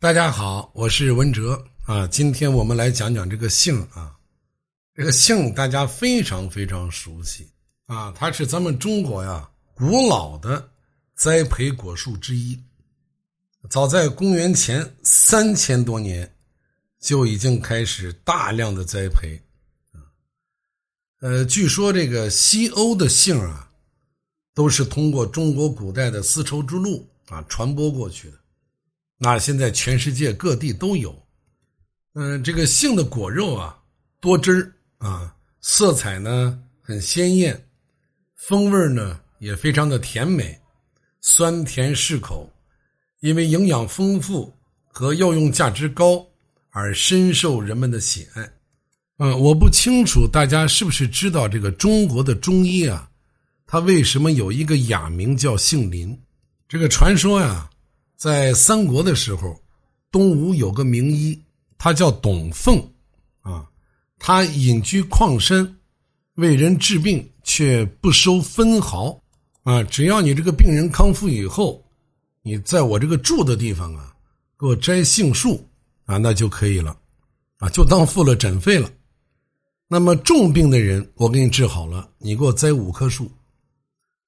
大家好，我是文哲啊。今天我们来讲讲这个杏啊，这个杏大家非常非常熟悉啊，它是咱们中国呀古老的栽培果树之一。早在公元前三千多年就已经开始大量的栽培啊。呃，据说这个西欧的杏啊，都是通过中国古代的丝绸之路啊传播过去的。那现在全世界各地都有，嗯，这个杏的果肉啊多汁啊，色彩呢很鲜艳，风味呢也非常的甜美，酸甜适口，因为营养丰富和药用价值高而深受人们的喜爱。嗯，我不清楚大家是不是知道这个中国的中医啊，它为什么有一个雅名叫杏林？这个传说呀。在三国的时候，东吴有个名医，他叫董奉，啊，他隐居矿山，为人治病，却不收分毫，啊，只要你这个病人康复以后，你在我这个住的地方啊，给我摘杏树，啊，那就可以了，啊，就当付了诊费了。那么重病的人，我给你治好了，你给我摘五棵树；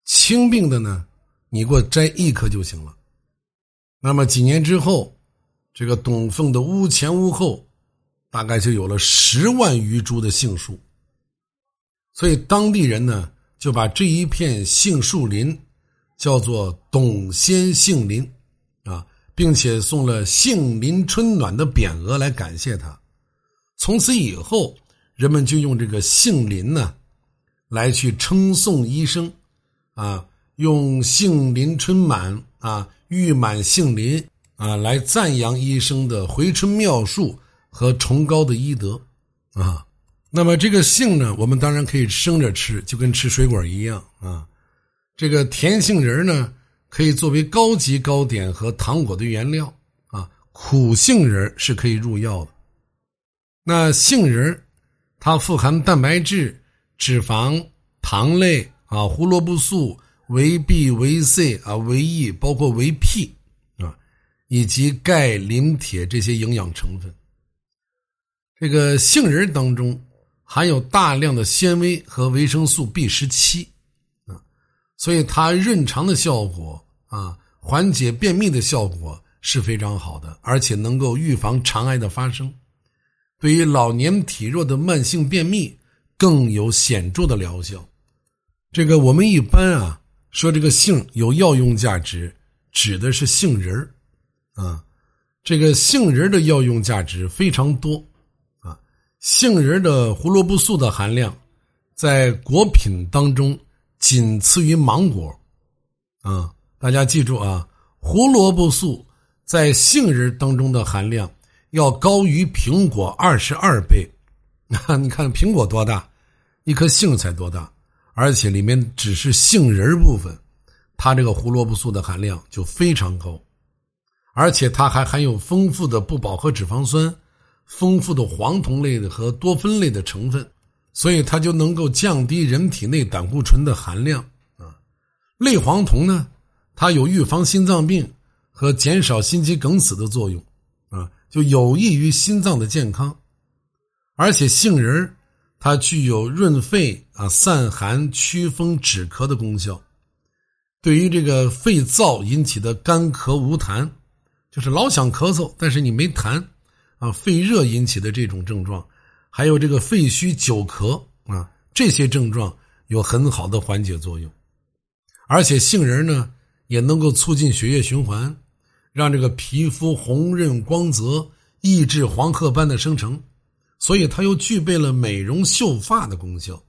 轻病的呢，你给我摘一棵就行了。那么几年之后，这个董凤的屋前屋后，大概就有了十万余株的杏树。所以当地人呢，就把这一片杏树林叫做“董先杏林”，啊，并且送了“杏林春暖”的匾额来感谢他。从此以后，人们就用这个杏林呢，来去称颂医生，啊，用“杏林春满”啊。玉满杏林啊，来赞扬医生的回春妙术和崇高的医德啊。那么这个杏呢，我们当然可以生着吃，就跟吃水果一样啊。这个甜杏仁呢，可以作为高级糕点和糖果的原料啊。苦杏仁是可以入药的。那杏仁它富含蛋白质、脂肪、糖类啊，胡萝卜素。维 B、维 C 啊，维 E，包括维 P 啊，以及钙、磷、铁这些营养成分。这个杏仁当中含有大量的纤维和维生素 B 十七啊，所以它润肠的效果啊，缓解便秘的效果是非常好的，而且能够预防肠癌的发生。对于老年体弱的慢性便秘更有显著的疗效。这个我们一般啊。说这个杏有药用价值，指的是杏仁儿，啊，这个杏仁的药用价值非常多，啊，杏仁的胡萝卜素的含量，在果品当中仅次于芒果，啊，大家记住啊，胡萝卜素在杏仁当中的含量要高于苹果二十二倍，啊，你看苹果多大，一颗杏才多大。而且里面只是杏仁部分，它这个胡萝卜素的含量就非常高，而且它还含有丰富的不饱和脂肪酸、丰富的黄酮类的和多酚类的成分，所以它就能够降低人体内胆固醇的含量啊。类黄酮呢，它有预防心脏病和减少心肌梗死的作用啊，就有益于心脏的健康，而且杏仁它具有润肺啊、散寒、祛风、止咳的功效。对于这个肺燥引起的干咳无痰，就是老想咳嗽，但是你没痰，啊，肺热引起的这种症状，还有这个肺虚久咳啊，这些症状有很好的缓解作用。而且杏仁呢，也能够促进血液循环，让这个皮肤红润光泽，抑制黄褐斑的生成。所以它又具备了美容秀发的功效，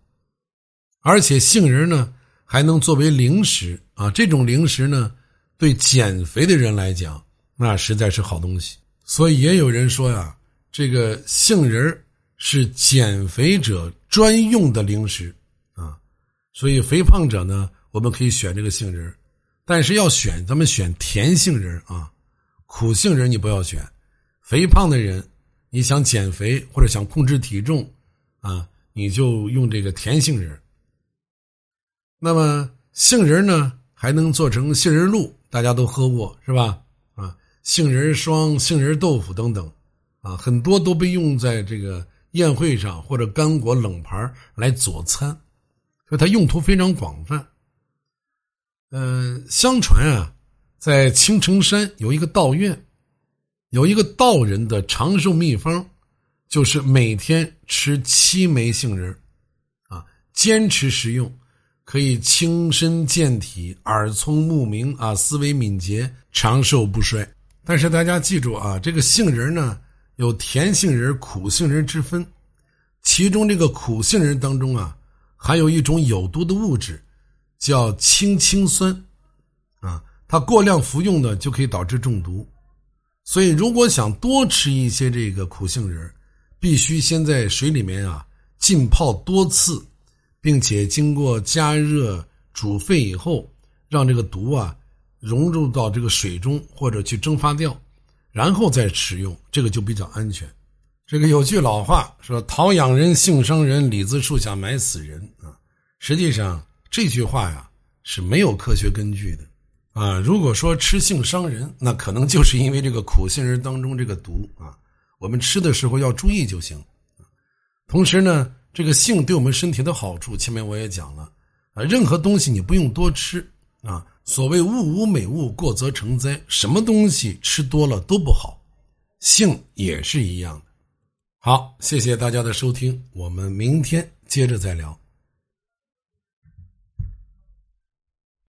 而且杏仁呢还能作为零食啊，这种零食呢对减肥的人来讲那实在是好东西。所以也有人说呀，这个杏仁是减肥者专用的零食啊。所以肥胖者呢，我们可以选这个杏仁，但是要选咱们选甜杏仁啊，苦杏仁你不要选。肥胖的人。你想减肥或者想控制体重，啊，你就用这个甜杏仁。那么杏仁呢，还能做成杏仁露，大家都喝过是吧？啊，杏仁霜、杏仁豆腐等等，啊，很多都被用在这个宴会上或者干果冷盘来佐餐，所以它用途非常广泛。嗯，相传啊，在青城山有一个道院，有一个道人的长寿秘方，就是每天吃七枚杏仁啊，坚持食用。可以轻身健体、耳聪目明啊，思维敏捷、长寿不衰。但是大家记住啊，这个杏仁呢有甜杏仁、苦杏仁之分，其中这个苦杏仁当中啊，含有一种有毒的物质，叫氢氰酸，啊，它过量服用呢就可以导致中毒。所以如果想多吃一些这个苦杏仁，必须先在水里面啊浸泡多次。并且经过加热煮沸以后，让这个毒啊融入到这个水中或者去蒸发掉，然后再食用，这个就比较安全。这个有句老话说：“桃养人，杏伤人，李子树下埋死人。”啊，实际上这句话呀是没有科学根据的啊。如果说吃杏伤人，那可能就是因为这个苦杏仁当中这个毒啊，我们吃的时候要注意就行。同时呢。这个性对我们身体的好处，前面我也讲了，啊，任何东西你不用多吃啊。所谓物无美物，过则成灾，什么东西吃多了都不好，性也是一样的。好，谢谢大家的收听，我们明天接着再聊。